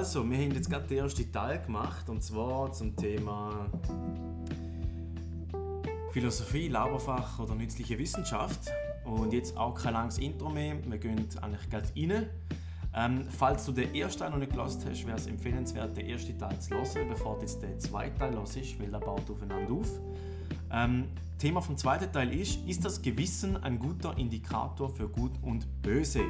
Also, wir haben jetzt gerade den ersten Teil gemacht und zwar zum Thema Philosophie, Lauberfach oder nützliche Wissenschaft. Und jetzt auch kein langes Intro mehr, wir gehen eigentlich gleich rein. Ähm, falls du den ersten Teil noch nicht gelost hast, wäre es empfehlenswert, den ersten Teil zu hören, bevor du jetzt den zweiten Teil hörst, weil der baut aufeinander auf. Ähm, Thema vom zweiten Teil ist, ist das Gewissen ein guter Indikator für Gut und Böse?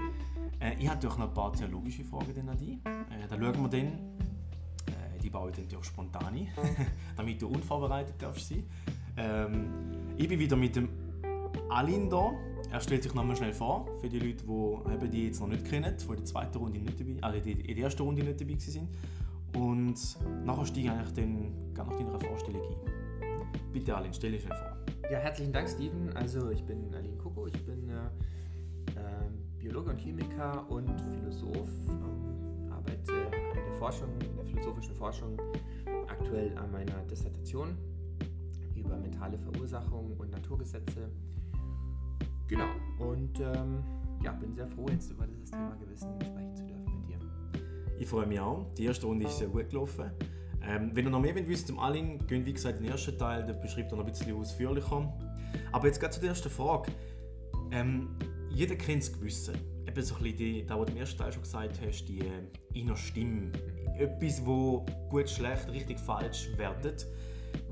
Äh, ich habe noch ein paar theologische Fragen an dich. Äh, da schauen wir dann. Äh, die baue ich dann natürlich spontan ein, damit du unvorbereitet darfst sein. Ähm, ich bin wieder mit dem Alin da. Er stellt sich nochmal schnell vor, für die Leute, die eben die jetzt noch nicht kennen, die in der zweiten Runde nicht dabei, also die in der ersten Runde nicht dabei waren. Und nachher steige ich eigentlich dann gerne nach deiner Vorstellung ein. Bitte Alin, stell dich schnell vor. Ja, herzlichen Dank, Steven. Also ich bin Aline Koko, ich bin Biologe und Chemiker und Philosoph, ähm, arbeite in der Forschung, in der philosophischen Forschung aktuell an meiner Dissertation über mentale Verursachung und Naturgesetze. Genau, und ähm, ja, bin sehr froh, jetzt über dieses Thema Gewissen sprechen zu dürfen mit dir. Ich freue mich auch. Die erste Runde ist sehr gut gelaufen. Ähm, wenn ihr noch mehr wisst zum Alling, gehen wie gesagt den ersten Teil, der beschreibt er noch ein bisschen ausführlicher. Aber jetzt geht zu der ersten Frage. Ähm, jeder kennt das Gewissen. Eben so ein bisschen die, da, was du im ersten Teil schon gesagt hast, die äh, innere Stimme. Etwas, wo gut, schlecht, richtig, falsch wertet.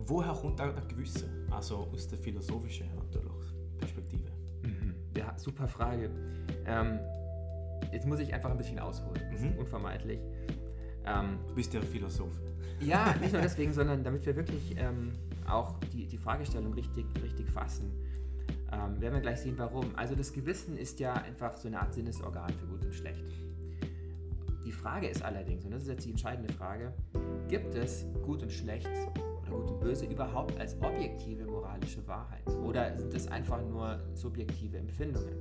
Woher kommt auch das Gewissen? Also aus der philosophischen natürlich, Perspektive. Mhm. Ja, super Frage. Ähm, jetzt muss ich einfach ein bisschen ausholen. Das ist Mhm. unvermeidlich. Ähm, du bist ja Philosoph. Ja, nicht nur deswegen, sondern damit wir wirklich ähm, auch die, die Fragestellung richtig, richtig fassen. Ähm, werden wir gleich sehen, warum. Also das Gewissen ist ja einfach so eine Art Sinnesorgan für Gut und Schlecht. Die Frage ist allerdings, und das ist jetzt die entscheidende Frage, gibt es Gut und Schlecht oder Gut und Böse überhaupt als objektive moralische Wahrheit? Oder sind es einfach nur subjektive Empfindungen?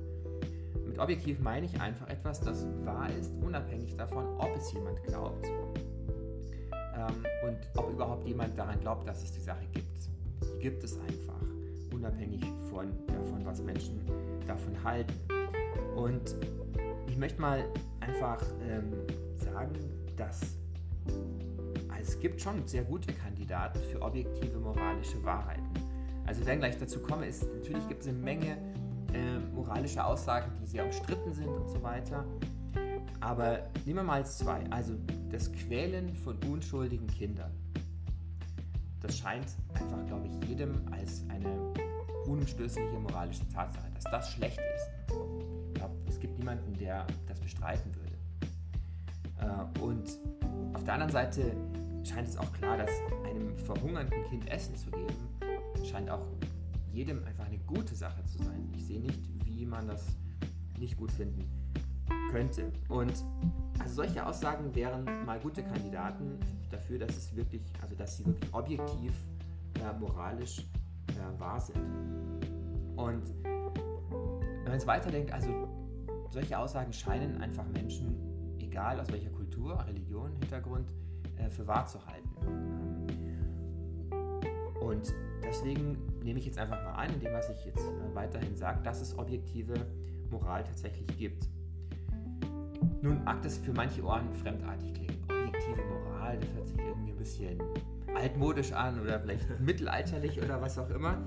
Mit objektiv meine ich einfach etwas, das wahr ist, unabhängig davon, ob es jemand glaubt ähm, und ob überhaupt jemand daran glaubt, dass es die Sache gibt. Die gibt es einfach, unabhängig von, davon, was Menschen davon halten. Und ich möchte mal einfach ähm, sagen, dass also es gibt schon sehr gute Kandidaten für objektive moralische Wahrheiten. Also wenn gleich dazu komme, ist natürlich gibt es eine Menge äh, moralische Aussagen, die sehr umstritten sind und so weiter. Aber nehmen wir mal zwei. Also das Quälen von unschuldigen Kindern. Das scheint einfach, glaube ich, jedem als eine unumstößliche moralische Tatsache, dass das schlecht ist. Ich glaube, es gibt niemanden, der das bestreiten würde. Äh, und auf der anderen Seite scheint es auch klar, dass einem verhungernden Kind Essen zu geben, scheint auch jedem einfach eine gute Sache zu sein. Ich sehe nicht, wie man das nicht gut finden könnte. Und also solche Aussagen wären mal gute Kandidaten dafür, dass es wirklich, also dass sie wirklich objektiv äh, moralisch äh, wahr sind. Und wenn man jetzt weiterdenkt, also solche Aussagen scheinen einfach Menschen, egal aus welcher Kultur, Religion, Hintergrund, äh, für wahr zu halten. Ähm, Und deswegen nehme ich jetzt einfach mal an, in dem, was ich jetzt äh, weiterhin sage, dass es objektive Moral tatsächlich gibt. Nun mag das für manche Ohren fremdartig klingen. Objektive Moral, das hört sich irgendwie ein bisschen altmodisch an oder vielleicht mittelalterlich oder was auch immer.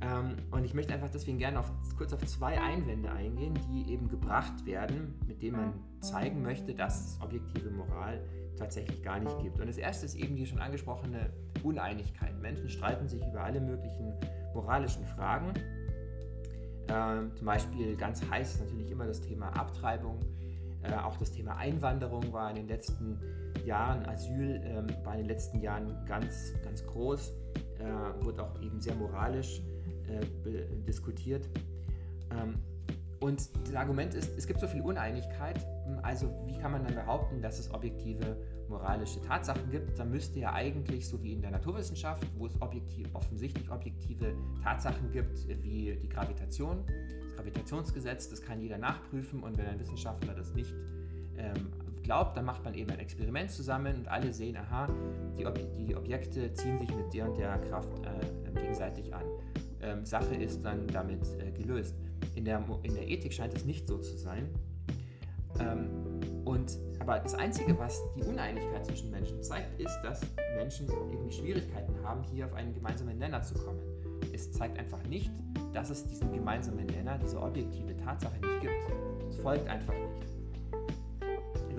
Ähm, und ich möchte einfach deswegen gerne auf, kurz auf zwei Einwände eingehen, die eben gebracht werden, mit denen man zeigen möchte, dass es objektive Moral tatsächlich gar nicht gibt. Und das erste ist eben die schon angesprochene Uneinigkeit. Menschen streiten sich über alle möglichen moralischen Fragen. Ähm, zum Beispiel ganz heiß ist natürlich immer das Thema Abtreibung. Äh, auch das Thema Einwanderung war in den letzten Jahren, Asyl ähm, war in den letzten Jahren ganz, ganz groß, äh, wurde auch eben sehr moralisch äh, diskutiert. Ähm, und das Argument ist, es gibt so viel Uneinigkeit, also wie kann man dann behaupten, dass es objektive moralische Tatsachen gibt? Da müsste ja eigentlich, so wie in der Naturwissenschaft, wo es objektiv, offensichtlich objektive Tatsachen gibt, wie die Gravitation, das Gravitationsgesetz, das kann jeder nachprüfen und wenn ein Wissenschaftler das nicht ähm, glaubt, dann macht man eben ein Experiment zusammen und alle sehen, aha, die, Ob die Objekte ziehen sich mit der und der Kraft äh, gegenseitig an. Ähm, Sache ist dann damit äh, gelöst. In der, in der Ethik scheint es nicht so zu sein. Ähm, Und, aber das Einzige, was die Uneinigkeit zwischen Menschen zeigt, ist, dass Menschen irgendwie Schwierigkeiten haben, hier auf einen gemeinsamen Nenner zu kommen. Es zeigt einfach nicht, dass es diesen gemeinsamen Nenner, diese objektive Tatsache nicht gibt. Es folgt einfach nicht.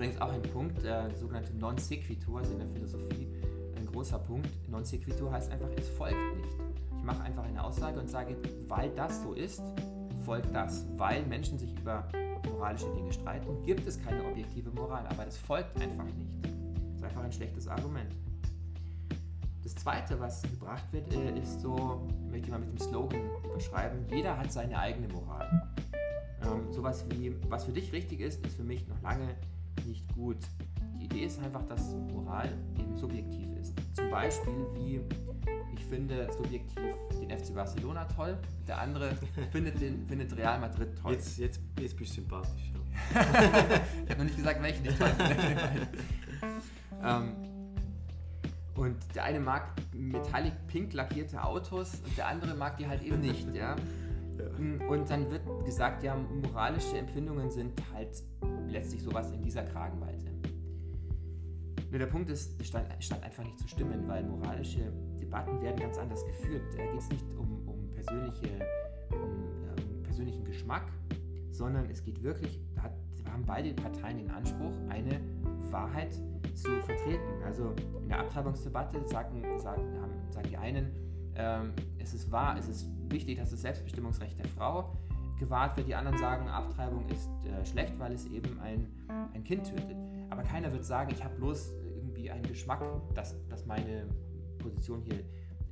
Übrigens auch ein Punkt, äh, sogenannte Non sequitur, also in der Philosophie ein großer Punkt. Non sequitur heißt einfach, es folgt nicht. Ich mache einfach eine Aussage und sage, weil das so ist, folgt das. Weil Menschen sich über moralische Dinge streiten, gibt es keine objektive Moral. Aber das folgt einfach nicht. Das ist einfach ein schlechtes Argument. Das zweite, was gebracht wird, äh, ist so, möchte ich mal mit dem Slogan überschreiben, jeder hat seine eigene Moral. Ähm, sowas wie, was für dich richtig ist, ist für mich noch lange nicht gut. Die Idee ist einfach, dass Moral eben subjektiv ist. Zum Beispiel wie ich finde subjektiv den FC Barcelona toll, der andere findet, den, findet Real Madrid toll. Jetzt, jetzt, jetzt bist du sympathisch. Ja. ich habe noch nicht gesagt, welchen ich toll finde. ähm, und der eine mag metallic pink lackierte Autos und der andere mag die halt eben nicht. Ja? ja. Und dann wird gesagt, ja, moralische Empfindungen sind halt letztlich sowas in dieser Kragenweite. Nur der Punkt ist, es stand, einfach nicht zu stimmen, weil moralische Debatten werden ganz anders geführt. Da geht es nicht um, um, persönliche, um, um, persönlichen Geschmack, sondern es geht wirklich, da haben beide Parteien den Anspruch, eine Wahrheit zu vertreten. Also in der Abtreibungsdebatte sagen, sagen, sagen die einen, ähm, es ist wahr, es ist wichtig, dass das Selbstbestimmungsrecht der Frau gewahrt wird. Die anderen sagen, Abtreibung ist äh, schlecht, weil es eben ein, ein Kind tötet. Aber keiner wird sagen, ich habe bloß irgendwie einen Geschmack, dass, dass meine Position hier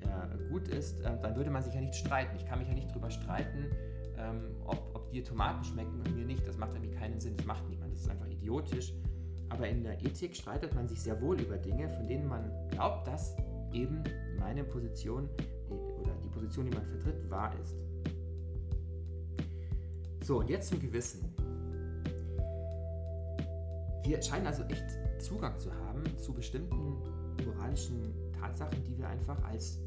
äh, gut ist. Äh, dann würde man sich ja nicht streiten. Ich kann mich ja nicht darüber streiten, ähm, ob, ob dir Tomaten schmecken und mir nicht. Das macht irgendwie keinen Sinn. Das macht niemand. Das ist einfach idiotisch. Aber in der Ethik streitet man sich sehr wohl über Dinge, von denen man glaubt, dass eben meine Position oder die Position, die man vertritt, wahr ist. So, und jetzt zum Gewissen. Wir scheinen also echt Zugang zu haben zu bestimmten moralischen Tatsachen, die wir einfach als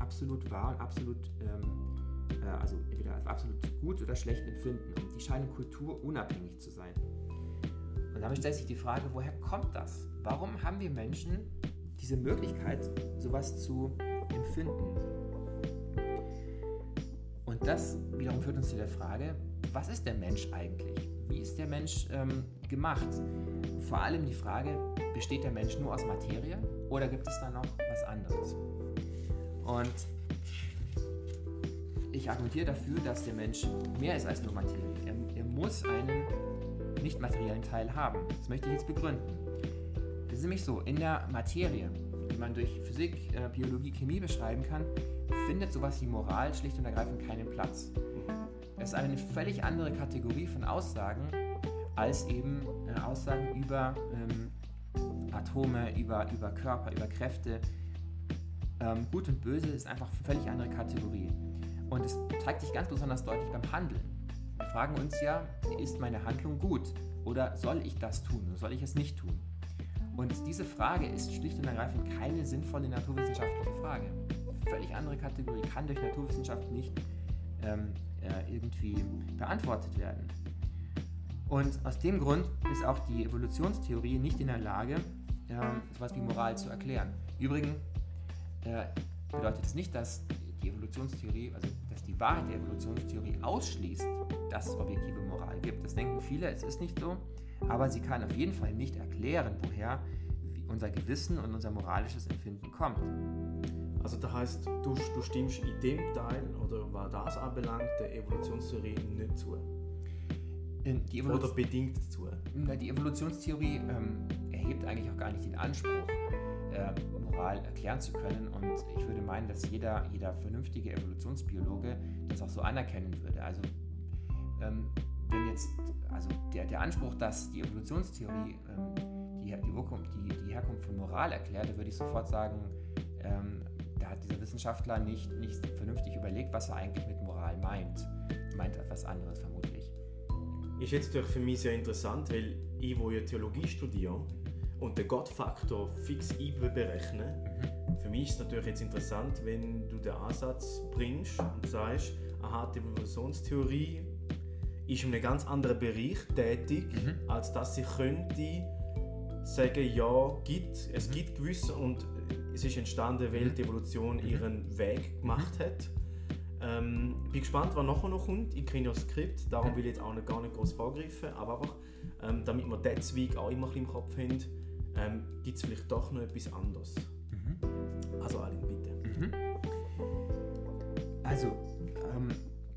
absolut wahr und absolut, ähm, äh, also entweder als absolut gut oder schlecht empfinden. Und die scheinen kulturunabhängig zu sein. Und damit stellt sich die Frage, woher kommt das? Warum haben wir Menschen diese Möglichkeit, sowas zu empfinden? Und das wiederum führt uns zu der Frage, was ist der Mensch eigentlich? Wie ist der Mensch ähm, gemacht? Vor allem die Frage, besteht der Mensch nur aus Materie oder gibt es da noch was anderes? Und ich argumentiere dafür, dass der Mensch mehr ist als nur Materie. Er, er muss einen nicht materiellen Teil haben. Das möchte ich jetzt begründen. Das ist nämlich so, in der Materie, die man durch Physik, äh, Biologie, Chemie beschreiben kann, findet sowas wie Moral schlicht und ergreifend keinen Platz. Ist eine völlig andere Kategorie von Aussagen als eben äh, Aussagen über ähm, Atome, über, über Körper, über Kräfte. Ähm, Gut und Böse ist einfach eine völlig andere Kategorie. Und es zeigt sich ganz besonders deutlich beim Handeln. Wir fragen uns ja, ist meine Handlung gut? Oder soll ich das tun? Oder soll ich es nicht tun? Und diese Frage ist schlicht und ergreifend keine sinnvolle naturwissenschaftliche Frage. Völlig andere Kategorie, kann durch Naturwissenschaft nicht ähm, äh, irgendwie beantwortet werden. Und aus dem Grund ist auch die Evolutionstheorie nicht in der Lage, äh, etwas wie Moral zu erklären. Übrigens äh, bedeutet es nicht, dass die Evolutionstheorie, also dass die Wahrheit der Evolutionstheorie ausschließt, dass es objektive Moral gibt. Das denken viele, es ist nicht so, aber sie kann auf jeden Fall nicht erklären, woher unser Gewissen und unser moralisches Empfinden kommt. Also das heißt, du, du stimmst in dem Teil oder was das anbelangt der Evolutionstheorie nicht zu? oder bedingt zu? Die Evolutionstheorie ähm, erhebt eigentlich auch gar nicht den Anspruch, äh, Moral erklären zu können. Und ich würde meinen, dass jeder, jeder vernünftige Evolutionsbiologe das auch so anerkennen würde. Also ähm, wenn jetzt, also der, der Anspruch, dass die Evolutionstheorie ähm, die, die, die, die, Herkunft von Moral erklärt, würde ich sofort sagen, ähm, hat dieser Wissenschaftler nicht, nicht vernünftig überlegt, was er eigentlich mit Moral meint. Er meint etwas anderes vermutlich. Ist jetzt natürlich für mich sehr interessant, weil ich, wo ja Theologie studiere und den Gottfaktor fix berechne, mhm. für mich ist es natürlich jetzt interessant, wenn du den Ansatz bringst und sagst, aha, die Evolutionstheorie ist in einem ganz anderen Bereich tätig, mhm. als dass sie könnte sagen, ja, gibt, es mhm. gibt gewisse und es ist entstanden, weil die Evolution mhm. ihren Weg gemacht hat. Ähm, bin gespannt, was nachher noch kommt. Ich kenne ja das Skript, darum will ich jetzt auch nicht, gar nicht groß vorgreifen, aber einfach, ähm, damit wir diesen Zweig auch immer im Kopf haben, ähm, gibt es vielleicht doch noch etwas anderes. Mhm. Also Aline, bitte. Mhm. Also, ähm,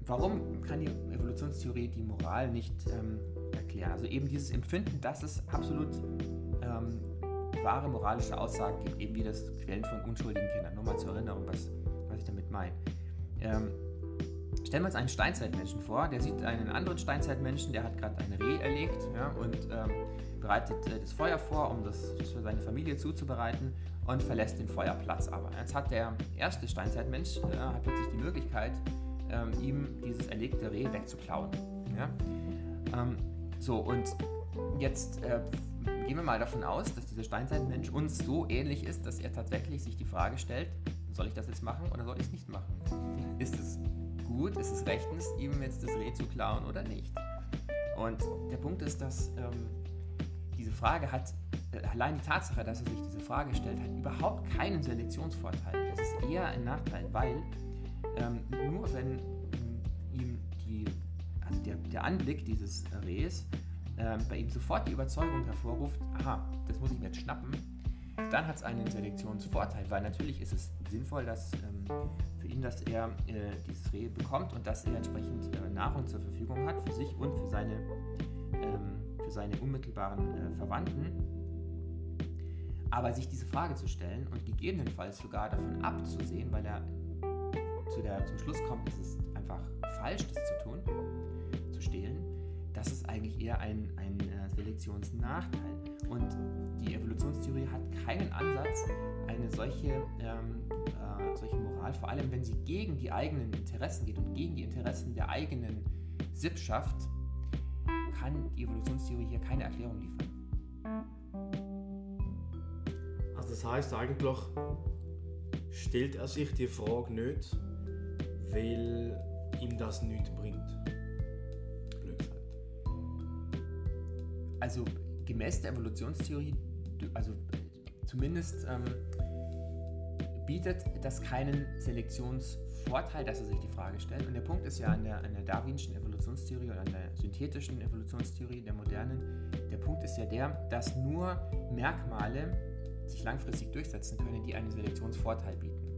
warum kann die Evolutionstheorie die Moral nicht ähm, erklären? Also eben dieses Empfinden, dass es absolut ähm, wahre moralische Aussagen gibt, eben wie das Quellen von unschuldigen Kindern. Nur mal zur Erinnerung, was, was ich damit meine. Ähm, stellen wir uns einen Steinzeitmenschen vor, der sieht einen anderen Steinzeitmenschen, der hat gerade ein Reh erlegt ja, und ähm, bereitet äh, das Feuer vor, um das für seine Familie zuzubereiten und verlässt den Feuerplatz aber. Jetzt hat der erste Steinzeitmensch äh, hat plötzlich die Möglichkeit, ähm, ihm dieses erlegte Reh wegzuklauen. Ja? Ähm, so, und jetzt äh, gehen wir mal davon aus, dass dieser Steinzeitmensch uns so ähnlich ist, dass er tatsächlich sich die Frage stellt, soll ich das jetzt machen oder soll ich es nicht machen? Ist es gut, ist es rechtens, ihm jetzt das Reh zu klauen oder nicht? Und der Punkt ist, dass ähm, diese Frage hat, äh, allein die Tatsache, dass er sich diese Frage stellt, hat überhaupt keinen Selektionsvorteil. Es ist eher ein Nachteil, weil ähm, nur wenn ähm, ihm die, also der, der Anblick dieses Rehs ähm, bei ihm sofort die Überzeugung hervorruft, aha, das muss ich mir jetzt schnappen, dann hat es einen Selektionsvorteil, weil natürlich ist es sinnvoll, dass ähm, für ihn, dass er äh, dieses Reh bekommt und dass er entsprechend äh, Nahrung zur Verfügung hat für sich und für seine, ähm, für seine unmittelbaren äh, Verwandten. Aber sich diese Frage zu stellen und gegebenenfalls sogar davon abzusehen, weil er zu der, zum Schluss kommt, es ist einfach falsch, das zu tun, zu stehlen, das ist eigentlich eher ein, ein äh, Selektionsnachteil. Und die Evolutionstheorie hat keinen Ansatz, eine solche, ähm, äh, solche Moral, vor allem wenn sie gegen die eigenen Interessen geht und gegen die Interessen der eigenen Sippschaft, kann die Evolutionstheorie hier keine Erklärung liefern. Also das heißt eigentlich, stellt er sich die Frage nicht, weil ihm das nichts bringt. Also gemäß der Evolutionstheorie, also zumindest ähm, bietet das keinen Selektionsvorteil, dass er sich die Frage stellt. Und der Punkt ist ja an der, an der darwinschen Evolutionstheorie oder an der synthetischen Evolutionstheorie der modernen, der Punkt ist ja der, dass nur Merkmale sich langfristig durchsetzen können, die einen Selektionsvorteil bieten.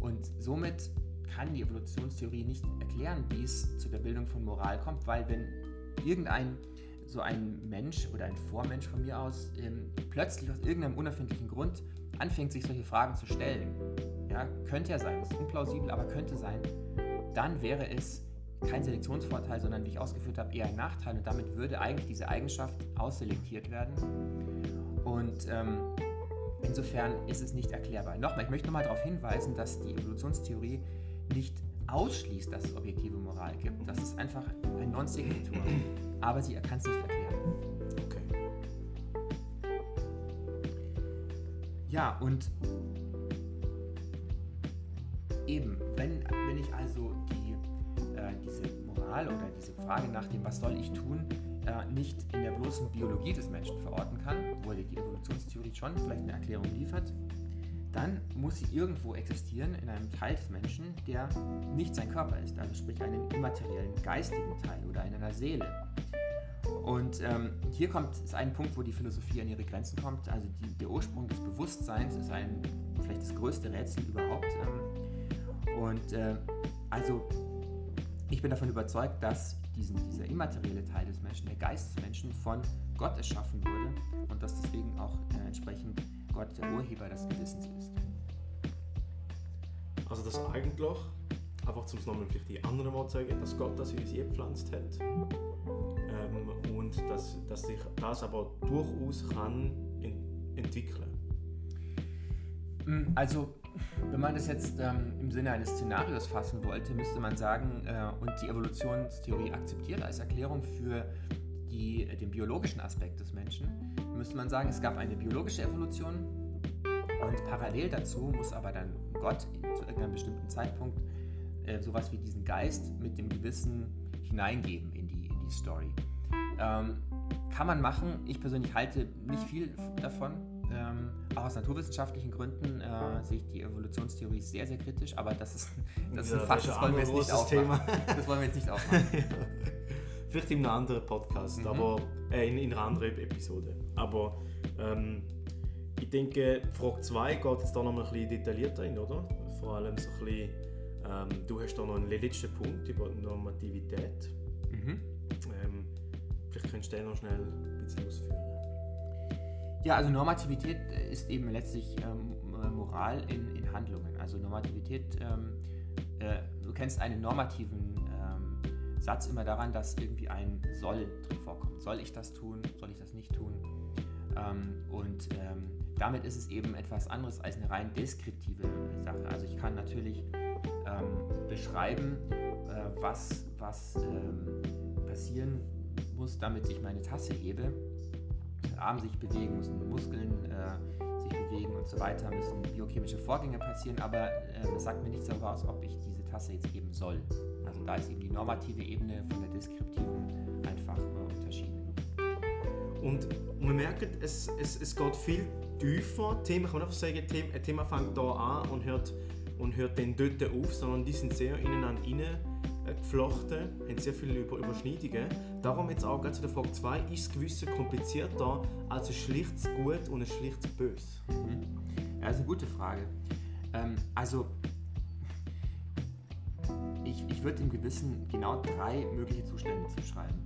Und somit kann die Evolutionstheorie nicht erklären, wie es zu der Bildung von Moral kommt, weil wenn irgendein so ein Mensch oder ein Vormensch von mir aus ähm, plötzlich aus irgendeinem unerfindlichen Grund anfängt, sich solche Fragen zu stellen, ja, könnte ja sein, ist unplausibel, aber könnte sein, dann wäre es kein Selektionsvorteil, sondern wie ich ausgeführt habe, eher ein Nachteil und damit würde eigentlich diese Eigenschaft ausselektiert werden. Und ähm, insofern ist es nicht erklärbar. Nochmal, ich möchte nochmal darauf hinweisen, dass die Evolutionstheorie nicht ausschließt, dass es objektive Moral gibt. Das ist einfach ein Non-Sequitur. Aber sie kann es nicht erklären. Okay. Ja, und eben, wenn, wenn ich also die, äh, diese Moral oder diese Frage nach dem, was soll ich tun, äh, nicht in der bloßen Biologie des Menschen verorten kann, wo die Evolutionstheorie schon vielleicht eine Erklärung liefert, dann muss sie irgendwo existieren in einem Teil des Menschen, der nicht sein Körper ist, also sprich einen immateriellen, geistigen Teil oder in einer Seele. Und ähm, hier kommt ist ein Punkt, wo die Philosophie an ihre Grenzen kommt. Also die, der Ursprung des Bewusstseins ist ein, vielleicht das größte Rätsel überhaupt. Ähm, und äh, also ich bin davon überzeugt, dass diesen, dieser immaterielle Teil des Menschen, der Geist des Menschen, von Gott erschaffen wurde und dass deswegen auch äh, entsprechend Gott der Urheber des Gewissens ist. Also das eigentlich, einfach zum nochmal vielleicht die anderen Mal sagen, dass Gott das in uns gepflanzt hat ähm, und dass, dass sich das aber durchaus kann ent entwickeln. Mm, also wenn man das jetzt ähm, im Sinne eines Szenarios fassen wollte, müsste man sagen, äh, und die Evolutionstheorie akzeptiert als Erklärung für die, den biologischen Aspekt des Menschen, müsste man sagen, es gab eine biologische Evolution und parallel dazu muss aber dann Gott zu irgendeinem bestimmten Zeitpunkt äh, sowas wie diesen Geist mit dem Gewissen hineingeben in die, in die Story. Ähm, kann man machen. Ich persönlich halte nicht viel davon. Ähm, auch aus naturwissenschaftlichen Gründen äh, sehe ich die Evolutionstheorie sehr, sehr kritisch, aber das ist, das ist ein Fakt, das wollen wir jetzt nicht aufmachen. Das wollen wir jetzt nicht aufmachen. Vielleicht in einem anderen Podcast, mhm. aber äh, in, in, einer anderen Episode. Aber ähm, ich denke, Frage 2 geht jetzt da noch mal ein bisschen detaillierter rein, oder? Vor allem so ein bisschen, ähm, du hast da noch einen letzten Punkt über Normativität. Mhm. Ähm, vielleicht könntest du den noch schnell ein bisschen ausführen. Ja, also Normativität ist eben letztlich ähm, Moral in, in, Handlungen. Also Normativität, ähm, äh, du kennst einen normativen Satz immer daran, dass irgendwie ein soll drin vorkommt. Soll ich das tun? Soll ich das nicht tun? Ähm, und ähm, damit ist es eben etwas anderes als eine rein deskriptive Sache. Also ich kann natürlich ähm, beschreiben, äh, was, was passieren muss, damit ich meine Tasse hebe Arm sich bewegen, müssen Muskeln äh, sich bewegen und so weiter, müssen biochemische Vorgänge passieren, aber äh, sagt mir nichts darüber aus, ob ich diese Tasse jetzt geben soll. Also da ist eben die normative Ebene von der deskriptiven einfach unterschieden. Und man merkt, es, es, es geht viel tiefer. Thema, kann man einfach sagen, ein Thema fängt da an und hört, und hört dann dort auf, sondern die sind sehr ineinander rein geflochten, haben sehr viele Überschneidungen. Darum jetzt auch zu der Frage 2, ist das Gewissen komplizierter als ein schlichtes Gut und ein schlichtes Bös? Mhm. Das ist eine gute Frage. Ähm, also, ich, ich würde dem Gewissen genau drei mögliche Zustände zuschreiben.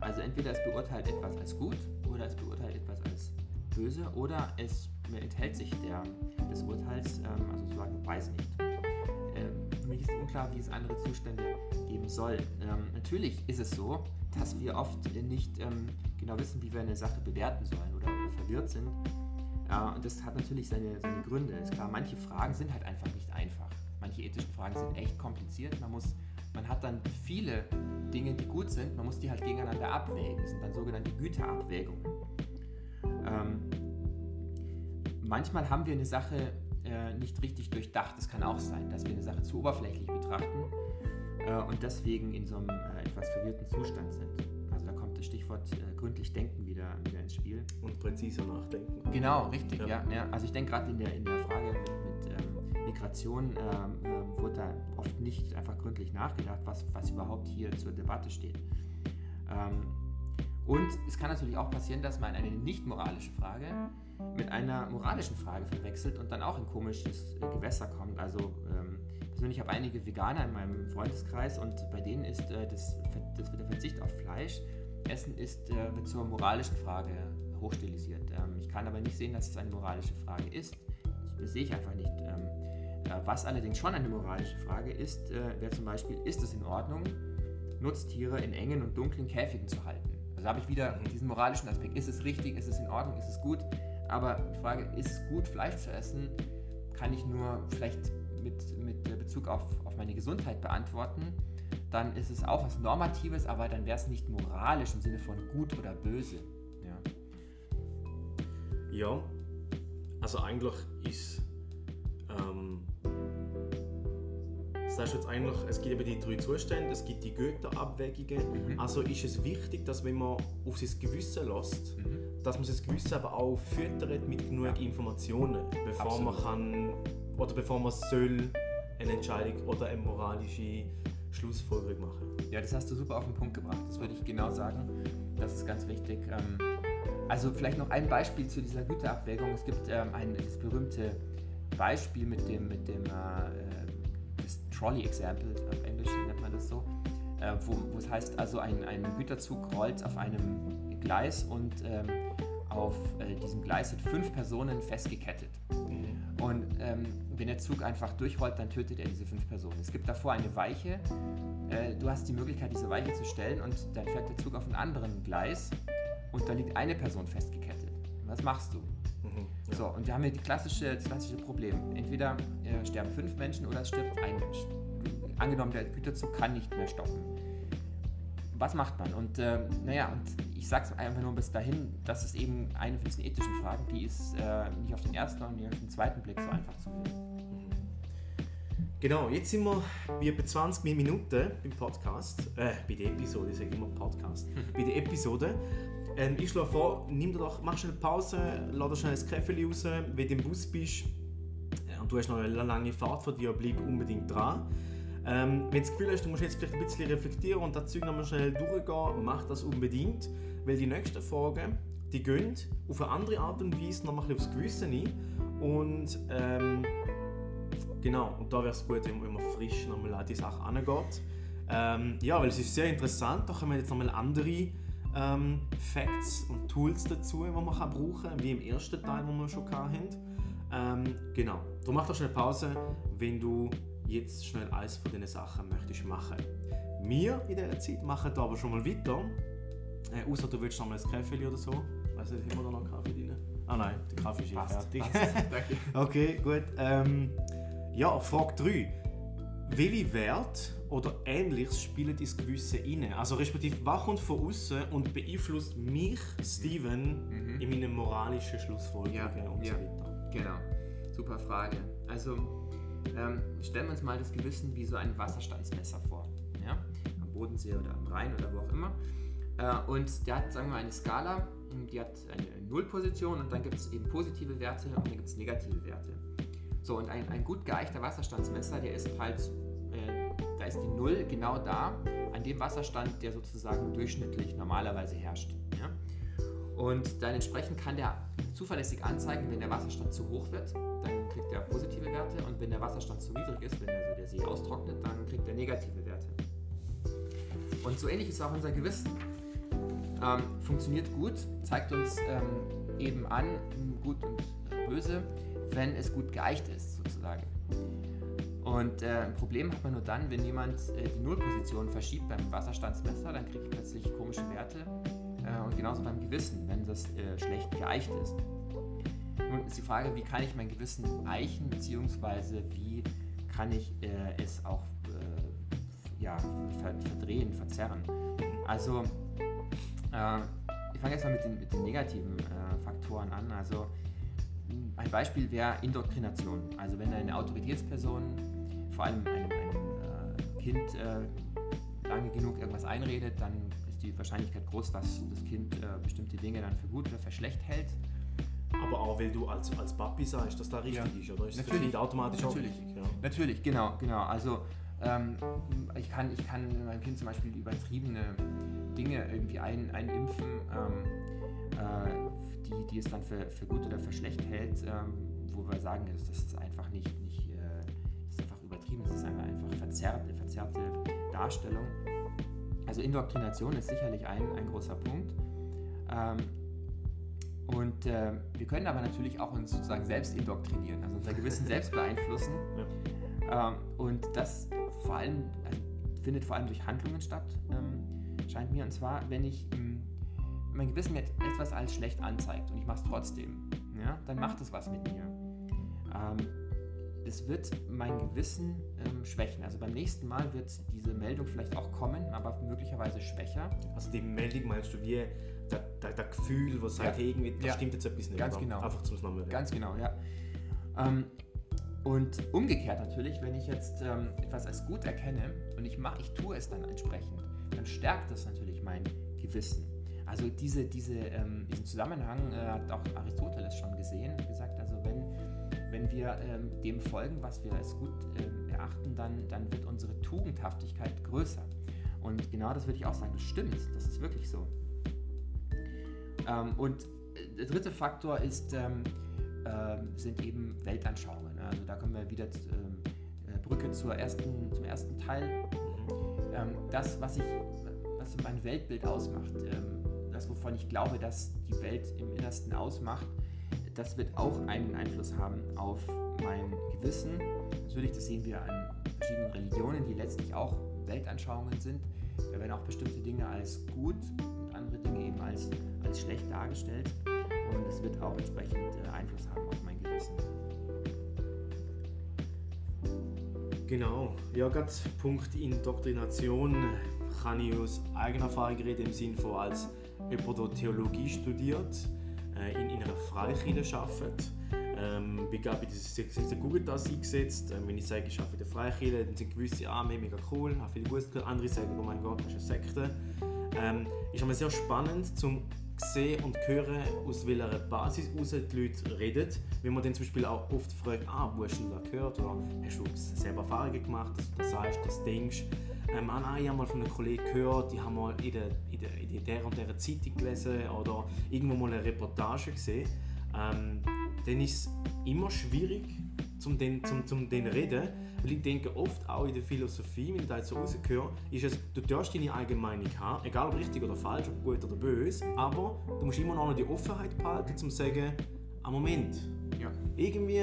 Also entweder es beurteilt etwas als gut oder es beurteilt etwas als böse oder es enthält sich der, des Urteils, ähm, also sozusagen weiß nicht. Ähm, für mich ist unklar, wie es andere Zustände geben soll. Ähm, natürlich ist es so, dass wir oft nicht ähm, genau wissen, wie wir eine Sache bewerten sollen oder, oder verwirrt sind. Äh, und das hat natürlich seine, seine Gründe. Ist klar, manche Fragen sind halt einfach Manche ethischen Fragen sind echt kompliziert. Man, muss, man hat dann viele Dinge, die gut sind, man muss die halt gegeneinander abwägen. Das sind dann sogenannte Güterabwägungen. Ähm, manchmal haben wir eine Sache äh, nicht richtig durchdacht. Es kann auch sein, dass wir eine Sache zu oberflächlich betrachten äh, und deswegen in so einem äh, etwas verwirrten Zustand sind. Also da kommt das Stichwort äh, gründlich denken wieder, wieder ins Spiel. Und präziser nachdenken. Genau, richtig, ja. ja, ja. Also ich denke gerade in der, in der Frage mit, mit ähm, Migration ähm, äh, wurde da oft nicht einfach gründlich nachgedacht, was, was überhaupt hier zur Debatte steht. Ähm, und es kann natürlich auch passieren, dass man eine nicht moralische Frage mit einer moralischen Frage verwechselt und dann auch in komisches äh, Gewässer kommt. Also ähm, persönlich habe einige Veganer in meinem Freundeskreis und bei denen ist äh, das, das der Verzicht auf Fleisch, Essen ist, äh, wird zur moralischen Frage hochstilisiert. Ähm, ich kann aber nicht sehen, dass es eine moralische Frage ist. Das sehe ich einfach nicht. Ähm, äh, was allerdings schon eine moralische Frage ist, äh, wäre zum Beispiel, ist es in Ordnung, Nutztiere in engen und dunklen Käfigen zu halten? Also habe ich wieder diesen moralischen Aspekt. Ist es richtig? Ist es in Ordnung? Ist es gut? Aber die Frage, ist es gut, Fleisch zu essen, kann ich nur vielleicht mit, mit Bezug auf, auf meine Gesundheit beantworten. Dann ist es auch was Normatives, aber dann wäre es nicht moralisch im Sinne von gut oder böse. Ja, ja also eigentlich ist ähm, sagst jetzt eigentlich, es gibt eben die drei Zustände, es gibt die Güterabwägungen. Mhm. Also ist es wichtig, dass wenn man auf sein Gewissen lässt, mhm. dass man sein Gewissen aber auch füttert mit genug. Informationen, bevor Absolut. man kann oder bevor man soll eine Entscheidung oder eine moralische Schlussfolgerung machen. Ja, das hast du super auf den Punkt gebracht. Das würde ich genau sagen. Das ist ganz wichtig. Ähm, also vielleicht noch ein Beispiel zu dieser Güterabwägung. Es gibt ähm, ein das berühmte Beispiel mit dem, mit dem äh, Trolley Example, auf Englisch nennt man das so, äh, wo, es heißt, also ein, ein Güterzug rollt auf einem Gleis und ähm, auf äh, diesem Gleis sind fünf Personen festgekettet. Mhm. Und ähm, wenn der Zug einfach durchrollt, dann tötet er diese fünf Personen. Es gibt davor eine Weiche. Äh, du hast die Möglichkeit, diese Weiche zu stellen und dann fährt der Zug auf einem anderen Gleis und da liegt eine Person festgekettet. Was machst du? Ja. So, und wir haben hier die klassische, das klassische Problem. Entweder äh, sterben fünf Menschen oder es stirbt ein Mensch. Angenommen, der Güterzug kann nicht mehr stoppen. Was macht man? Und äh, naja, und ich sage es einfach nur bis dahin, das ist eben eine von diesen ethischen Fragen, die ist äh, nicht auf den ersten und nicht auf den zweiten Blick so einfach zu lösen. Genau, jetzt sind wir wie bei 20 Minuten beim Podcast, äh, bei der Episode, ich sage immer Podcast, bei der Episode. Ähm, ich schlage vor, nimm dir doch, mach schnell Pause, lade schnell ein Käffchen raus, wenn du im Bus bist äh, und du hast noch eine lange Fahrt vor dir, bleib unbedingt dran. Ähm, wenn du das Gefühl hast, du musst jetzt vielleicht ein bisschen reflektieren und das Zeug nochmal schnell durchgehen, mach das unbedingt, weil die nächsten Fragen, die gehen auf eine andere Art und Weise nochmal ein aufs Gewissen ein und ähm, genau, und da wäre es gut, wenn man frisch nochmal an die Sache angeht. Ähm, ja, weil es ist sehr interessant, da kommen jetzt nochmal andere ähm, Facts und Tools dazu, die man kann brauchen kann, wie im ersten Teil, den wir schon hatten. Ähm, genau, du machst schnell Pause, wenn du jetzt schnell eines von diesen Sachen möchtest machen. Wir in dieser Zeit machen da aber schon mal weiter. Äh, außer du willst noch mal ein Kaffee oder so. Weißt du, haben wir da noch Kaffee drin? Ah nein, der Kaffee ist eh fertig. Danke. okay, gut. Ähm, ja, Frage 3. Welche Werte oder Ähnliches spielen ins Gewissen rein? Also respektive, was kommt von außen und beeinflusst mich, Steven, mhm. in meinen moralischen Schlussfolgerungen ja, und ja. so weiter? Genau, super Frage. Also ähm, stellen wir uns mal das Gewissen wie so ein Wasserstandsmesser vor. Ja? Am Bodensee oder am Rhein oder wo auch immer. Äh, und der hat, sagen wir, eine Skala, die hat eine Nullposition und dann gibt es eben positive Werte und dann gibt es negative Werte. So, und ein, ein gut geeichter Wasserstandsmesser, der ist halt, da ist die Null genau da, an dem Wasserstand, der sozusagen durchschnittlich normalerweise herrscht. Ja? Und dann entsprechend kann der zuverlässig anzeigen, wenn der Wasserstand zu hoch wird, dann kriegt er positive Werte und wenn der Wasserstand zu niedrig ist, wenn also der See austrocknet, dann kriegt er negative Werte. Und so ähnlich ist auch unser Gewissen. Ähm, funktioniert gut, zeigt uns ähm, eben an, gut und böse, wenn es gut geeicht ist, sozusagen. Und äh, ein Problem hat man nur dann, wenn jemand äh, die Nullposition verschiebt beim Wasserstandsmesser, dann kriegt er plötzlich komische Werte. Äh, und genauso beim Gewissen, wenn das äh, schlecht geeicht ist. Nun ist die Frage, wie kann ich mein Gewissen eichen, beziehungsweise wie kann ich äh, es auch äh, ja, verdrehen, verzerren. Also, ich fange jetzt mal mit den, mit den negativen Faktoren an. Also, ein Beispiel wäre Indoktrination. Also wenn eine Autoritätsperson, vor allem einem, einem äh, Kind, äh, lange genug irgendwas einredet, dann ist die Wahrscheinlichkeit groß, dass das Kind äh, bestimmte Dinge dann für gut oder für schlecht hält. Aber auch weil du als, als Papi sagst, dass das richtig ja. ist, oder ist natürlich, das Kind automatisch natürlich, auch richtig? Ja. Natürlich, genau, genau. Also ähm, ich, kann, ich kann meinem Kind zum Beispiel übertriebene Dinge irgendwie ein, einimpfen. Ähm, äh, die, die es dann für, für gut oder für schlecht hält, ähm, wo wir sagen, das, das ist einfach nicht, nicht äh, ist einfach übertrieben, das ist einfach, einfach verzerrt, eine verzerrte Darstellung. Also Indoktrination ist sicherlich ein, ein großer Punkt. Ähm, und äh, wir können aber natürlich auch uns sozusagen selbst indoktrinieren, also unser Gewissen selbst beeinflussen. Ja. Ähm, und das vor allem, also findet vor allem durch Handlungen statt, ähm, scheint mir. Und zwar, wenn ich mein Gewissen mir etwas als schlecht anzeigt und ich mache es trotzdem, ja, dann macht es was mit mir. Ähm, es wird mein Gewissen ähm, schwächen. Also beim nächsten Mal wird diese Meldung vielleicht auch kommen, aber möglicherweise schwächer. Also die Meldung meinst du wie der, der, der Gefühl, was sagt, ja. hey, irgendwie, da ja. stimmt jetzt etwas nicht. Ganz genau. Einfach zum Zusammenhang. Ganz genau, ja. Ähm, und umgekehrt natürlich, wenn ich jetzt ähm, etwas als gut erkenne und ich mache, ich tue es dann entsprechend, dann stärkt das natürlich mein Gewissen. Also diese, diese, ähm, diesen Zusammenhang äh, hat auch Aristoteles schon gesehen und gesagt, also wenn, wenn wir ähm, dem folgen, was wir als gut ähm, erachten, dann, dann wird unsere Tugendhaftigkeit größer. Und genau das würde ich auch sagen, das stimmt, das ist wirklich so. Ähm, und der dritte Faktor ist, ähm, ähm, sind eben Weltanschauungen. Also da kommen wir wieder äh, Brücke zur ersten, zum ersten Teil. das, was, ich, was mein Weltbild ausmacht, das, wovon ich glaube, dass die Welt im Innersten ausmacht, das wird auch einen Einfluss haben auf mein Gewissen. Natürlich, das sehen wir an verschiedenen Religionen, die letztlich auch Weltanschauungen sind. Da werden auch bestimmte Dinge als gut und andere Dinge eben als, als schlecht dargestellt. Und es wird auch entsprechend äh, Einfluss haben auf mein Gewissen. Genau, ja, gerade Punkt Indoktrination kann ich aus eigener Erfahrung reden, im Sinne von als jemand, der Theologie studiert, äh, in, in einer Freikirche arbeitet, Ähm, bin gerade bei dieser Securitas eingesetzt. Ähm, wenn ich sage, ich arbeite in der Freikirche, dann sind gewisse Arme mega cool, habe viele Gutes gehört. Andere sagen, oh mein Gott, das ist eine Sekte. Ähm, ist aber sehr spannend, zum sehen und hören, aus welcher Basis heraus die Leute reden. Wenn man dann zum Beispiel auch oft fragt, ah, wo hast du das gehört oder hast du selber Erfahrungen gemacht, dass du das sagst, das denkst. Ähm, ah, ich habe mal von einem Kollegen gehört, die haben mal in der, in der, in der und der Zeitung gelesen oder irgendwo mal eine Reportage gesehen. Ähm, dann ist es immer schwierig, zum den, zum, zum den reden, weil ich denke oft auch in der Philosophie, wenn ich da jetzt so rausgehöre, ist es, du darfst deine eigene Meinung haben, egal ob richtig oder falsch, ob gut oder böse, aber du musst immer noch die Offenheit behalten, um zu sagen, am Moment, ja. irgendwie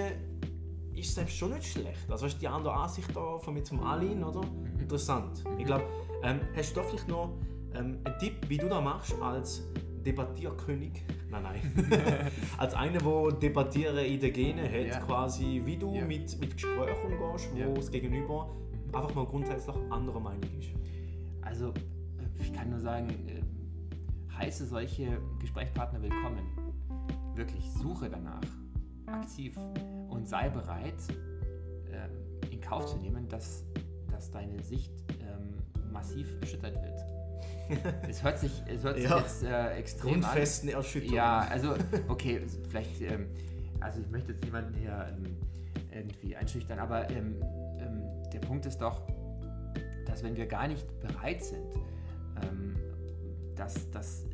ist es selbst schon nicht schlecht. Also hast du die andere Ansicht da von mir zum Alin, oder? Mhm. Interessant. Ich glaube, ähm, hast du da vielleicht noch ähm, einen Tipp, wie du das machst als Debattierkönig? Nein, nein. als einer, der Debattieren in den Genen hat, ja. quasi, wie du ja. mit, mit Gesprächen umgehst, wo ja. das Gegenüber einfach mal grundsätzlich anderer Meinung ist. Also, ich kann nur sagen, äh, heiße solche Gesprächspartner willkommen. Wirklich, suche danach aktiv und sei bereit, äh, in Kauf zu nehmen, dass, dass deine Sicht ähm, massiv erschüttert wird es hört sich, es hört sich ja. jetzt äh, extrem Grundfesten an. Erschütterung. Ja, also, okay, vielleicht, ähm, also ich möchte jetzt niemanden hier ähm, irgendwie einschüchtern, aber ähm, ähm, der Punkt ist doch, dass wenn wir gar nicht bereit sind, ähm, dass, dass,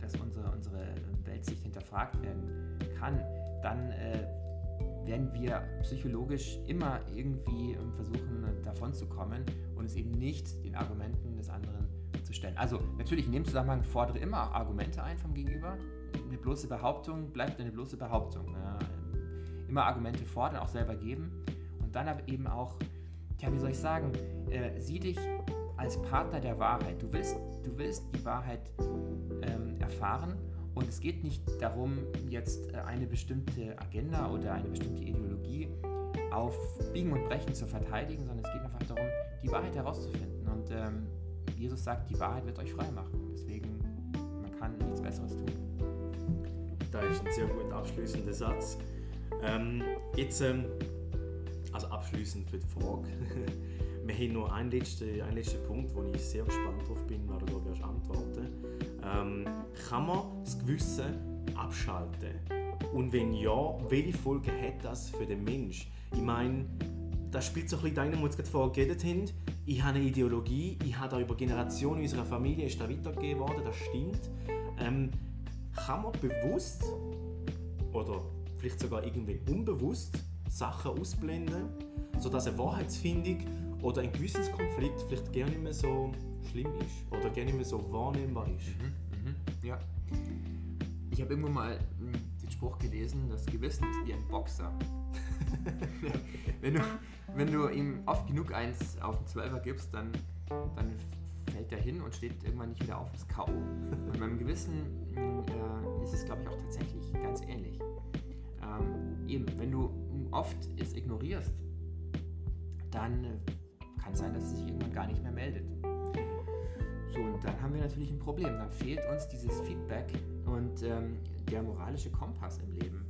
dass unsere, unsere Weltsicht hinterfragt werden kann, dann äh, werden wir psychologisch immer irgendwie ähm, versuchen, davon zu kommen und es eben nicht den Argumenten des anderen zu stellen. Also natürlich in dem Zusammenhang fordere immer Argumente ein vom Gegenüber. Eine bloße Behauptung bleibt eine bloße Behauptung. Äh, immer Argumente fordern, auch selber geben und dann aber eben auch, ja, wie soll ich sagen, äh, sieh dich als Partner der Wahrheit. Du willst, du willst die Wahrheit ähm, erfahren und es geht nicht darum, jetzt äh, eine bestimmte Agenda oder eine bestimmte Ideologie auf Biegen und Brechen zu verteidigen, sondern es geht einfach darum, die Wahrheit herauszufinden. Und ähm, Jesus sagt, die Wahrheit wird euch frei machen. Deswegen, man kann nichts Besseres tun. Da ist ein sehr gut abschließender Satz. Ähm, jetzt, ähm, also abschließend für die Frage. Wir haben noch einen letzten, einen letzten Punkt, wo ich sehr gespannt drauf bin, du da antworten. Ähm, kann man das Gewissen abschalten? Und wenn ja, welche Folge hat das für den Mensch? Ich meine, das spielt so ein bisschen deine, wo wir vorher geredet haben. Ich habe eine Ideologie, ich habe da über Generationen unserer Familie ist da weitergegeben worden, das stimmt. Ähm, kann man bewusst oder vielleicht sogar irgendwie unbewusst Sachen ausblenden, sodass eine Wahrheitsfindung oder ein Gewissenskonflikt vielleicht gar nicht mehr so schlimm ist oder gar nicht mehr so wahrnehmbar ist? Mhm, mhm, ja. Ich habe irgendwo mal hm, den Spruch gelesen, das Gewissen ist wie ein Boxer. wenn, du, wenn du ihm oft genug eins auf den Zwölfer gibst, dann, dann fällt er hin und steht irgendwann nicht wieder auf, ist K.O. Und beim Gewissen äh, ist es, glaube ich, auch tatsächlich ganz ähnlich. Ähm, eben, wenn du oft es ignorierst, dann äh, kann es sein, dass es sich irgendwann gar nicht mehr meldet. So, und dann haben wir natürlich ein Problem. Dann fehlt uns dieses Feedback und ähm, der moralische Kompass im Leben.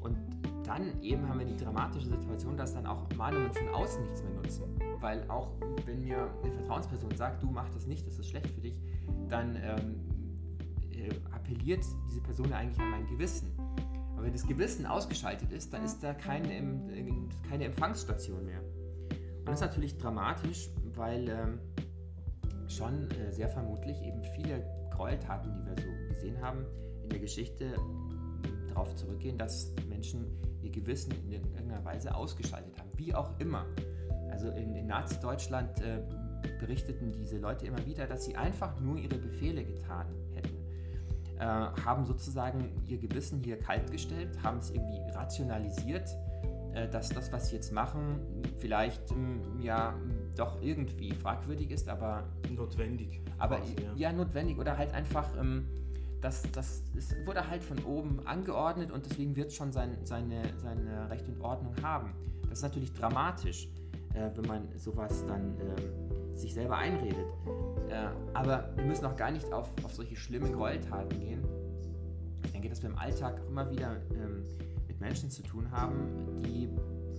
Und dann eben haben wir die dramatische Situation, dass dann auch Mahnungen von außen nichts mehr nutzen. Weil auch wenn mir eine Vertrauensperson sagt, du mach das nicht, das ist schlecht für dich, dann ähm, äh, appelliert diese Person eigentlich an mein Gewissen. Aber wenn das Gewissen ausgeschaltet ist, dann ist da keine, keine Empfangsstation mehr. Und das ist natürlich dramatisch, weil ähm, schon äh, sehr vermutlich eben viele Gräueltaten, die wir so gesehen haben, in der Geschichte darauf zurückgehen, dass Menschen ihr Gewissen in irgendeiner Weise ausgeschaltet haben. Wie auch immer. Also in, in Nazi-Deutschland äh, berichteten diese Leute immer wieder, dass sie einfach nur ihre Befehle getan hätten. Äh, haben sozusagen ihr Gewissen hier kaltgestellt, haben es irgendwie rationalisiert, äh, dass das, was sie jetzt machen, vielleicht ähm, ja doch irgendwie fragwürdig ist, aber notwendig. Aber quasi, ja. ja. notwendig oder halt einfach ähm, das, das ist, wurde halt von oben angeordnet und deswegen wird es schon sein, seine, seine Recht und Ordnung haben. Das ist natürlich dramatisch, äh, wenn man sowas dann äh, sich selber einredet. Äh, aber wir müssen auch gar nicht auf, auf solche schlimmen Gräueltaten gehen. Ich denke, dass wir im Alltag immer wieder ähm, mit mit Menschen zu tun haben, die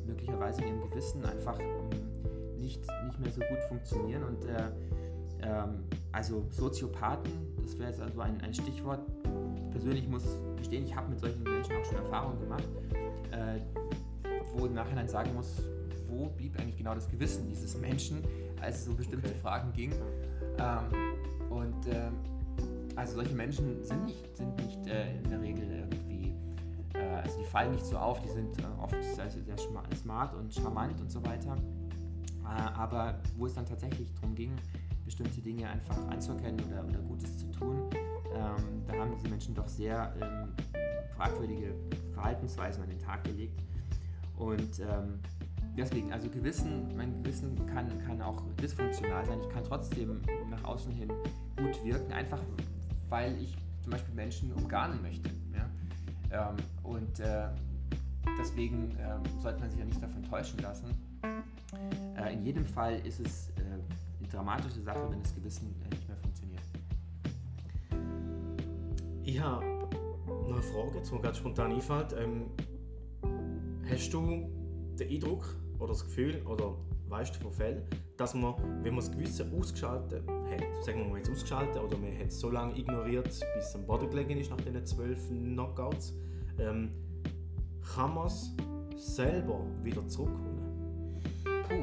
möglicherweise in ihrem Gewissen einfach ähm, nicht, nicht mehr so gut funktionieren. Und äh, ähm, also Soziopathen, das wäre jetzt also ein, ein Stichwort. Persönlich muss gestehen, ich habe mit solchen Menschen auch schon Erfahrungen gemacht, äh, wo im Nachhinein sagen muss, wo blieb eigentlich genau das Gewissen dieses Menschen, als es um bestimmte okay. Fragen ging. Ähm, und äh, also solche Menschen sind nicht, sind nicht äh, in der Regel irgendwie, äh, also die fallen nicht so auf, die sind äh, oft sehr, sehr smart und charmant und so weiter. Äh, aber wo es dann tatsächlich darum ging, bestimmte Dinge einfach anzuerkennen oder, oder Gutes zu tun, ähm, da haben diese Menschen doch sehr ähm, fragwürdige Verhaltensweisen an den Tag gelegt. Und ähm, deswegen, also Gewissen, mein Gewissen kann, kann auch dysfunktional sein. Ich kann trotzdem nach außen hin gut wirken, einfach weil ich zum Beispiel Menschen umgarnen möchte. Ja? Ähm, und äh, deswegen äh, sollte man sich ja nicht davon täuschen lassen. Äh, in jedem Fall ist es äh, eine dramatische Sache, wenn das Gewissen äh, nicht mehr funktioniert. Ich habe noch eine Frage, die mir gerade spontan einfällt. Ähm, hast du den Eindruck oder das Gefühl oder weißt du von Fällen, dass man, wenn man das Gewissen ausgeschaltet hat, sagen wir mal jetzt ausgeschaltet oder man hat es so lange ignoriert, bis es am Boden gelegen ist nach diesen zwölf Knockouts, ähm, kann man es selber wieder zurückholen?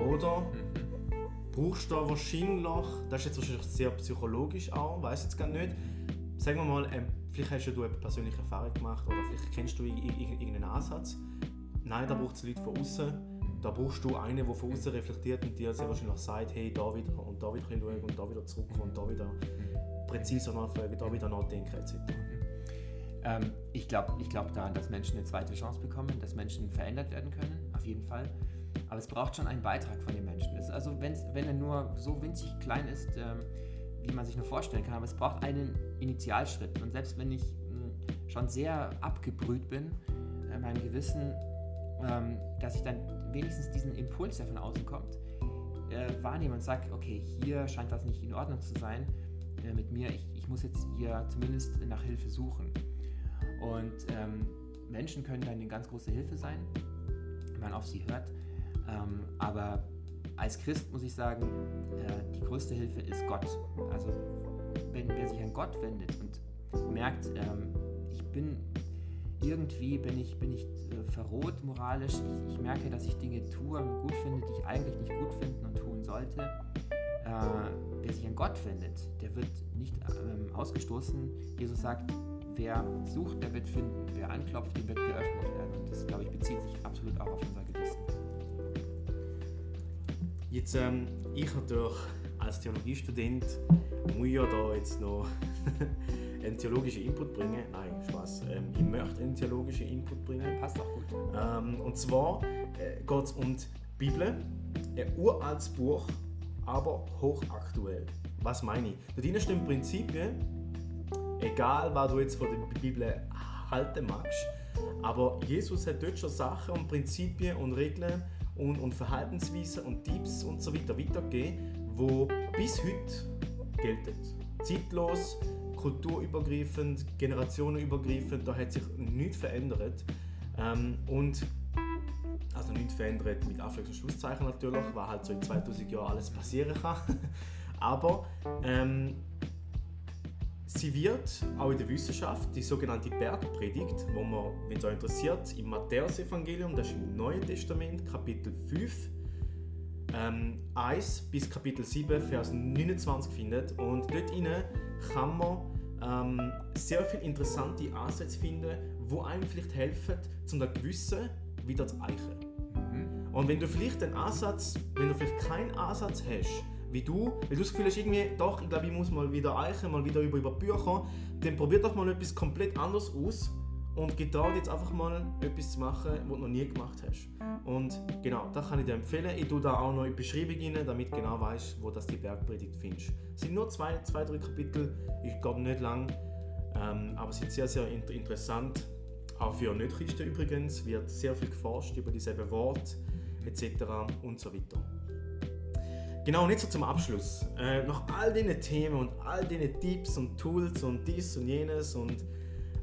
Oder brauchst du da wahrscheinlich, das ist jetzt wahrscheinlich sehr psychologisch auch, weiß jetzt gar nicht, sagen wir mal, ähm, vielleicht hast du eine persönliche Erfahrung gemacht oder vielleicht kennst du irgendeinen Ansatz. Nein, da braucht es Leute von außen da brauchst du einen, der von außen reflektiert und dir sehr wahrscheinlich sagt, hey, da wieder und da wieder schauen und da wieder zurück und da wieder präziser nachfragen, da wieder nachdenken etc. Ähm, ich glaube ich glaub daran, dass Menschen eine zweite Chance bekommen, dass Menschen verändert werden können, auf jeden Fall. Aber es braucht schon einen Beitrag von den Menschen. also wenn er nur so winzig klein ist, ähm, wie man sich nur vorstellen kann, aber es braucht einen Initialschritt. Und selbst wenn ich mh, hm, schon sehr abgebrüht bin, äh, meinem Gewissen ähm, dass ich dann wenigstens diesen Impuls, der von außen kommt, äh, wahrnehme und sage, okay, hier scheint das nicht in Ordnung zu sein äh, mit mir, ich, ich, muss jetzt hier zumindest nach Hilfe suchen. Und ähm, Menschen können dann eine ganz große Hilfe sein, wenn man auf sie hört. Ähm, aber als Christ muss ich sagen, äh, die größte Hilfe ist Gott. Also wenn wer sich an Gott wendet und merkt, ähm, ich bin irgendwie bin ich, bin ich äh, verroht moralisch. Ich, ich, merke, dass ich Dinge tue und gut finde, die ich eigentlich nicht gut finden und tun sollte. Äh, wer sich an Gott wendet, der wird nicht ähm, ausgestoßen. Jesus sagt, wer sucht, der wird finden. Wer anklopft, dem wird geöffnet werden. Und das, glaube ich, bezieht sich absolut auch auf unser Gewissen. Jetzt, ähm, ich natürlich als Theologiestudent muss ja da jetzt noch einen theologischen Input bringen. Nein, Spaß. Ähm, ich möchte einen theologischen Input bringen. Passt auch gut. Ähm, und zwar äh, geht es um die Bibel. Ein uraltes Buch, aber hochaktuell. Was meine ich? Da drin stehen Prinzipien, egal was du jetzt von der Bibel halten magst, aber Jesus hat dort schon Sachen und Prinzipien und Regeln und, und Verhaltensweisen und Tipps und so weiter weitergegeben, wo bis heute gelten. Zeitlos, kulturübergreifend, generationenübergreifend, da hat sich nichts verändert. Ähm, und also nichts verändert mit Anführungs- und Schlusszeichen natürlich, weil halt so in 2000 Jahren alles passieren kann. Aber ähm, sie wird auch in der Wissenschaft, die sogenannte Bergpredigt, wo man, wenn es euch interessiert, im Matthäus-Evangelium, das ist im Neuen Testament, Kapitel 5, ähm, 1 bis Kapitel 7, Vers 29 findet. Und dort kann man ähm, sehr viele interessante Ansätze finden, die einem vielleicht helfen, zum das Gewissen wieder zu eichen. Mhm. Und wenn du vielleicht einen Ansatz, wenn du vielleicht keinen Ansatz hast, wie du, weil du das Gefühl hast, irgendwie, doch, ich glaube, ich muss mal wieder eichen, mal wieder über, über Bücher, dann probier doch mal etwas komplett anderes aus und getraut jetzt einfach mal etwas zu machen, was du noch nie gemacht hast. Und genau, das kann ich dir empfehlen. Ich tue da auch noch in die Beschreibung rein, damit du genau weißt, wo das die Bergpredigt findest. Es sind nur zwei, zwei drei Kapitel, ich glaube nicht lang, ähm, aber sind sehr, sehr inter interessant. Auch für Nicht-Christen übrigens wird sehr viel geforscht über dieselben Worte etc. und so weiter. Genau, und jetzt so zum Abschluss. Äh, nach all diesen Themen und all diesen Tipps und Tools und dies und jenes und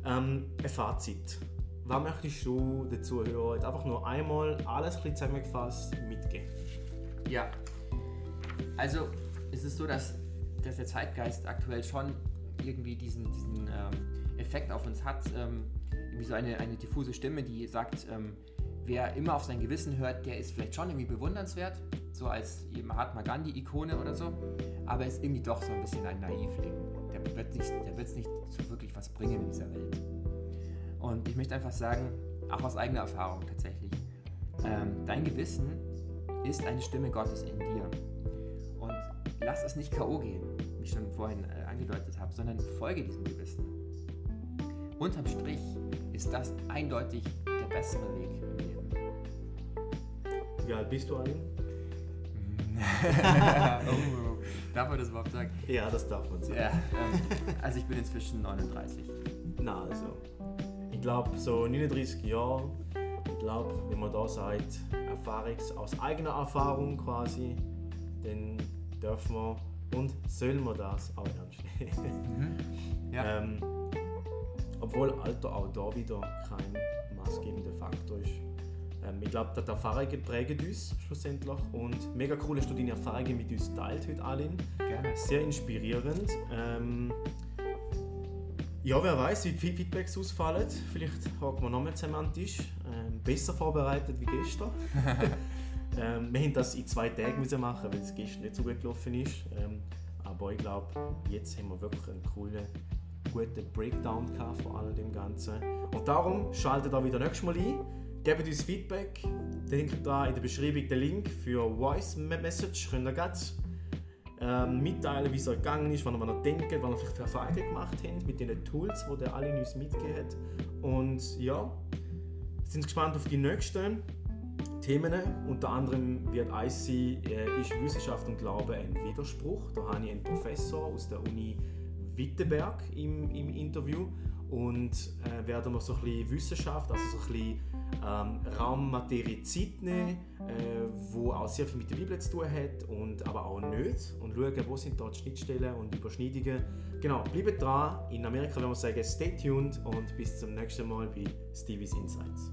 ähm, ein Fazit. was möchtest du den Zuhörern einfach nur einmal alles ein zusammengefasst mitgeben? Ja, also es ist so, dass, dass der Zeitgeist aktuell schon irgendwie diesen, diesen ähm, Effekt auf uns hat, ähm, irgendwie so eine, eine diffuse Stimme, die sagt, ähm, wer immer auf sein Gewissen hört, der ist vielleicht schon irgendwie bewundernswert, so als Mahatma Gandhi-Ikone oder so, aber ist irgendwie doch so ein bisschen ein Naivling. Der wird es nicht, nicht so wirklich was bringen in dieser Welt. Und ich möchte einfach sagen, auch aus eigener Erfahrung tatsächlich, ähm, dein Gewissen ist eine Stimme Gottes in dir. Und lass es nicht K.O. gehen, wie ich schon vorhin äh, angedeutet habe, sondern folge diesem Gewissen. Unterm Strich ist das eindeutig der bessere Weg im Leben. Wie alt bist du eigentlich? oh, darf man das überhaupt sagen? Ja, das darf man sagen. Ja, ähm, also ich bin inzwischen 39. Na, also. Ich glaube, so 39 Jahre, ich glaube, wenn man da sagt, Erfahrungs aus eigener Erfahrung quasi, dann dürfen wir und sollen wir das auch ernst nehmen. Mhm. Ja. Ähm, obwohl Alter auch da wieder kein maßgebender Faktor ist. Ähm, ich glaube, die Erfahrungen prägen uns schlussendlich und mega cool, dass du deine Erfahrungen mit uns teilt heute, Alin. Gerne. Sehr inspirierend. Ähm, ja, wer weiß, wie viele Feedbacks ausfallen. Vielleicht haken wir nochmal zusammen an den Tisch. Ähm, besser vorbereitet wie gestern. ähm, wir haben das in zwei Tagen müssen machen, weil es gestern nicht so gut gelaufen ist. Ähm, aber ich glaube, jetzt haben wir wirklich einen coolen, guten Breakdown von all dem Ganzen. Und darum schaltet da wieder nächstes Mal ein. Gebt uns Feedback. Denkt da in der Beschreibung den Link für Voice Message. Könnt ihr ähm, mitteilen, wie es euch gegangen ist, was ihr noch denkt, was ihr vielleicht für Erfahrungen gemacht habt mit den Tools, die ihr alle uns mitgegeben habt. Und ja, sind gespannt auf die nächsten Themen. Unter anderem wird eins sein, äh, ist Wissenschaft und Glaube ein Widerspruch. Da habe ich einen Professor aus der Uni Wittenberg im, im Interview und äh, werden wir so ein bisschen Wissenschaft, also so ein bisschen ähm, Raum, Materie, Zeit nehmen, äh, wo auch sehr viel mit der Bibel zu tun hat und aber auch nicht und schauen, wo sind dort Schnittstellen und Überschneidungen. Genau, bleibt dran. In Amerika würde man sagen, stay tuned und bis zum nächsten Mal bei Stevie's Insights.